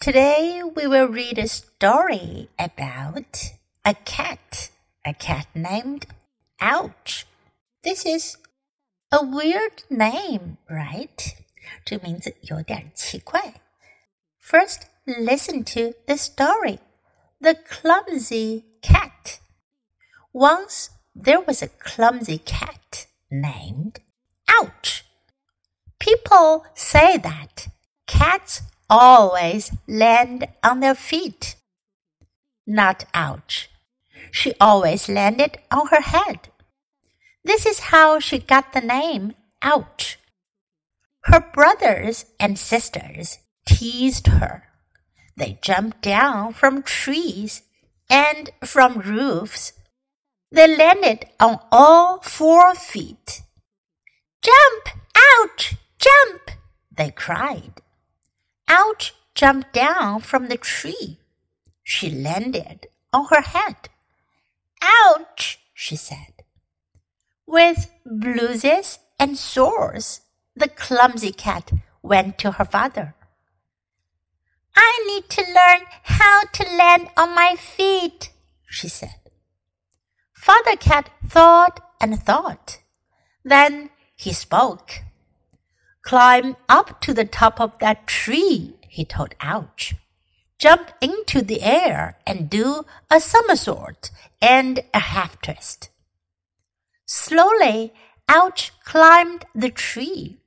Today we will read a story about a cat, a cat named Ouch. This is a weird name, right? 这个名字有点奇怪。First, listen to the story. The clumsy cat. Once there was a clumsy cat named Ouch. People say that cats always land on their feet. Not ouch. She always landed on her head. This is how she got the name Ouch. Her brothers and sisters teased her. They jumped down from trees and from roofs. They landed on all four feet. Jump! Ouch! Jump! They cried. Ouch jumped down from the tree. She landed on her head. Ouch! she said. With bruises and sores, the clumsy cat went to her father. I need to learn how to land on my feet, she said. Father Cat thought and thought. Then he spoke. Climb up to the top of that tree, he told Ouch. Jump into the air and do a somersault and a half twist. Slowly, Ouch climbed the tree.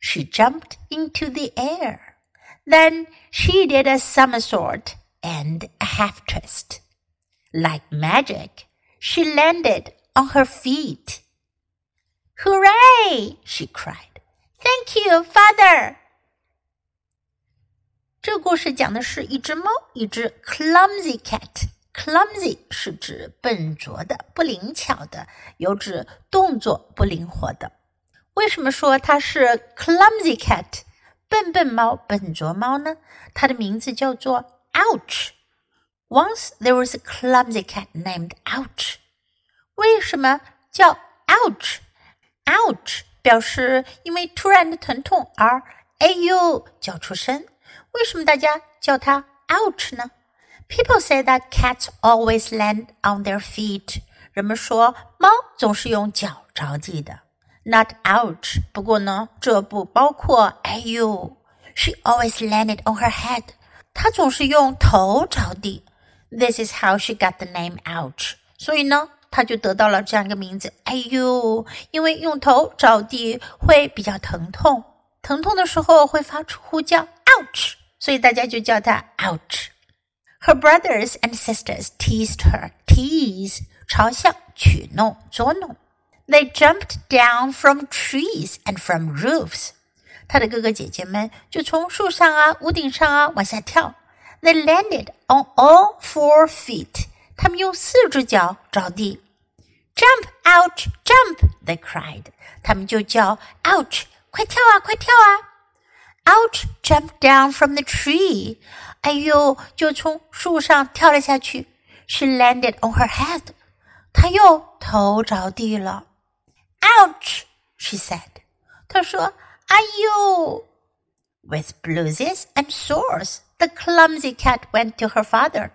She jumped into the air. Then she did a somersault and a half twist. Like magic, she landed on her feet. Hooray! she cried. Thank you, father. 这故事讲的是一只猫，一只 clumsy cat。clumsy 是指笨拙的、不灵巧的，有指动作不灵活的。为什么说它是 clumsy cat？笨笨猫、笨拙猫呢？它的名字叫做 Ouch。Once there was a clumsy cat named Ouch。为什么叫 Ouch？Ouch 表示因为突然的疼痛而哎呦叫出声。为什么大家叫它 Ouch 呢？People say that cats always land on their feet。人们说猫总是用脚着地的。Not ouch。不过呢，这不包括哎呦。She always landed on her head。她总是用头着地。This is how she got the name Ouch。所以呢， 她就得到了这样一个名字。哎呦，因为用头着地会比较疼痛，疼痛的时候会发出呼叫 Ouch。所以大家就叫她 Ouch。Her brothers and sisters teased her. Tease 嘲笑、取弄、捉弄。They jumped down from trees and from roofs. 她的哥哥姐姐们就从树上啊、屋顶上啊往下跳。They landed on all four feet. 他们用四只脚着地。Jump, ouch, jump! They cried. 他们就叫 Ouch，快跳啊，快跳啊！Ouch jumped down from the tree. 哎呦，就从树上跳了下去。She landed on her head. 她又头着地了。Ouch, she said. 她说：“哎呦。” With bruises and sores, the clumsy cat went to her father.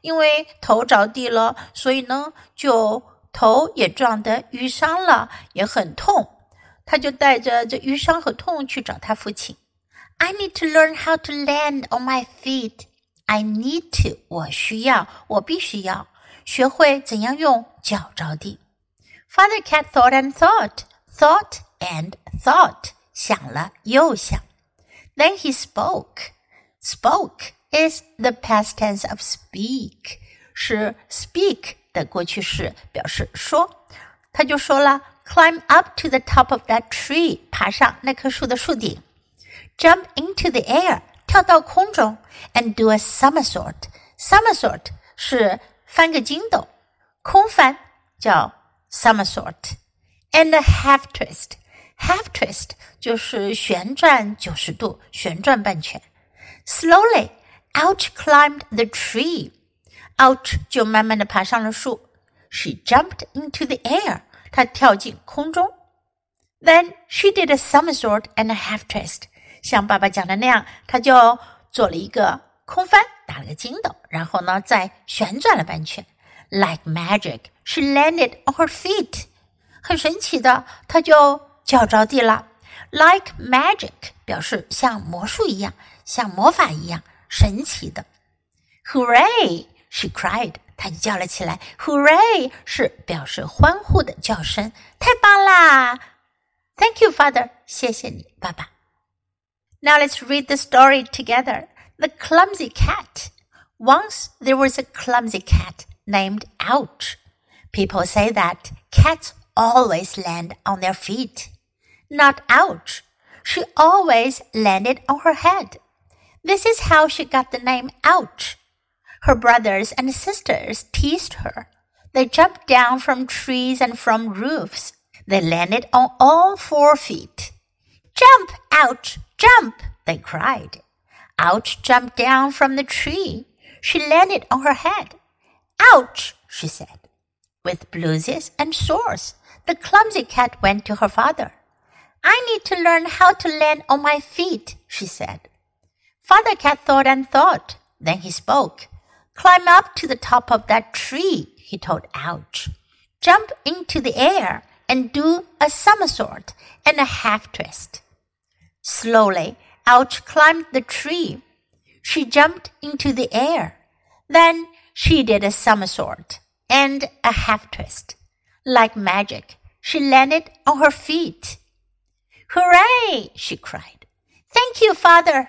因为头着地了，所以呢，就头也撞得淤伤了，也很痛。他就带着这淤伤和痛去找他父亲。I need to learn how to land on my feet. I need to，我需要，我必须要学会怎样用脚着地。Father Cat thought and thought, thought and thought，想了又想。Then he spoke. Spoke is the past tense of speak，是 speak 的过去式，表示说。他就说了：“Climb up to the top of that tree，爬上那棵树的树顶。” jump into the air，跳到空中，and do a somersault。somersault 是翻个筋斗，空翻叫 somersault，and a half twist。half twist 就是旋转九十度，旋转半圈。Slowly, Ouch climbed the tree. Ouch 就慢慢的爬上了树。She jumped into the air. 她跳进空中。Then she did a somersault and a half twist. 像爸爸讲的那样，她就做了一个空翻，打了个筋斗，然后呢，再旋转了半圈。Like magic, she landed on her feet. 很神奇的，她就脚着地了。Like magic 表示像魔术一样，像魔法一样。神奇的。Hooray! She cried. 她就叫了起来。Hooray 是表示欢呼的叫声。太棒啦！Thank you, Father. 谢谢你，爸爸。Now let's read the story together. The clumsy cat. Once there was a clumsy cat named Ouch. People say that cats always land on their feet. Not Ouch. She always landed on her head. This is how she got the name Ouch. Her brothers and sisters teased her. They jumped down from trees and from roofs. They landed on all four feet. Jump, Ouch, jump, they cried. Ouch jumped down from the tree. She landed on her head. Ouch, she said. With bruises and sores, the clumsy cat went to her father. I need to learn how to land on my feet, she said. Father Cat thought and thought. Then he spoke. Climb up to the top of that tree, he told Ouch. Jump into the air and do a somersault and a half twist. Slowly, Ouch climbed the tree. She jumped into the air. Then she did a somersault and a half twist. Like magic, she landed on her feet. Hooray! she cried. Thank you, father.